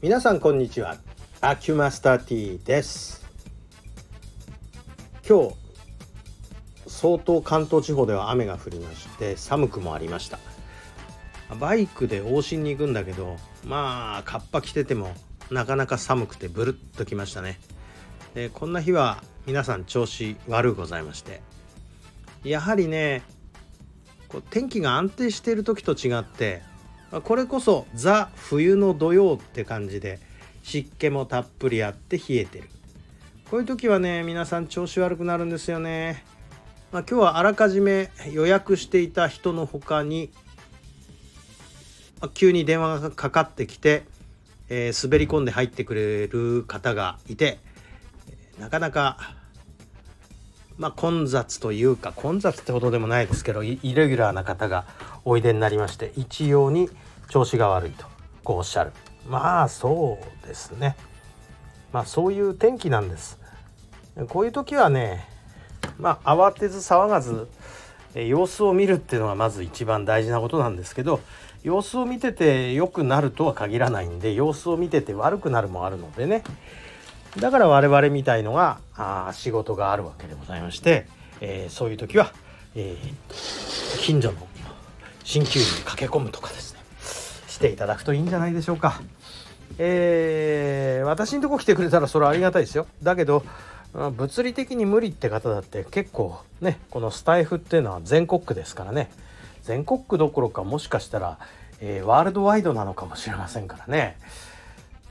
皆さんこんにちは。アキュマスター T です。今日相当関東地方では雨が降りまして寒くもありました。バイクで往診に行くんだけどまあカッパ着ててもなかなか寒くてブルッときましたね。でこんな日は皆さん調子悪うございまして。やはりねこう天気が安定している時と違ってこれこそザ冬の土曜って感じで湿気もたっぷりあって冷えてる。こういう時はね皆さん調子悪くなるんですよね、まあ、今日はあらかじめ予約していた人の他に、まあ、急に電話がかかってきて、えー、滑り込んで入ってくれる方がいてなかなかまあ、混雑というか混雑ってほどでもないですけどイレギュラーな方がおいでになりまして一様に調子が悪いとこうおっしゃる。まあそうですね。まあそういう天気なんです。こういう時はねまあ慌てず騒がず様子を見るっていうのがまず一番大事なことなんですけど様子を見てて良くなるとは限らないんで様子を見てて悪くなるもあるのでねだから我々みたいのがあ仕事があるわけでございまして、えー、そういう時は、えー、近所の鍼灸院に駆け込むとかですねしていただくといいんじゃないでしょうか。えー、私のとこ来てくれたらそれはありがたいですよ。だけど物理的に無理って方だって結構ねこのスタイフっていうのは全国区ですからね全国区どころかもしかしたら、えー、ワールドワイドなのかもしれませんからね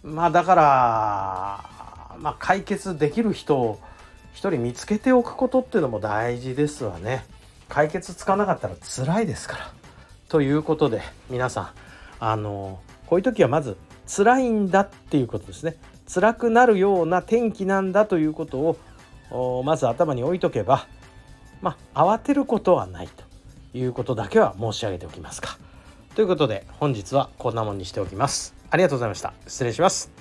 まあだからまあ、解決できる人を一人見つけておくことっていうのも大事ですわね。解決つかなかったら辛いですから。ということで皆さんあのこういう時はまず辛いんだっていうことですね。辛くなるような天気なんだということをまず頭に置いとけばまあ慌てることはないということだけは申し上げておきますか。ということで本日はこんなもんにしておきます。ありがとうございました。失礼します。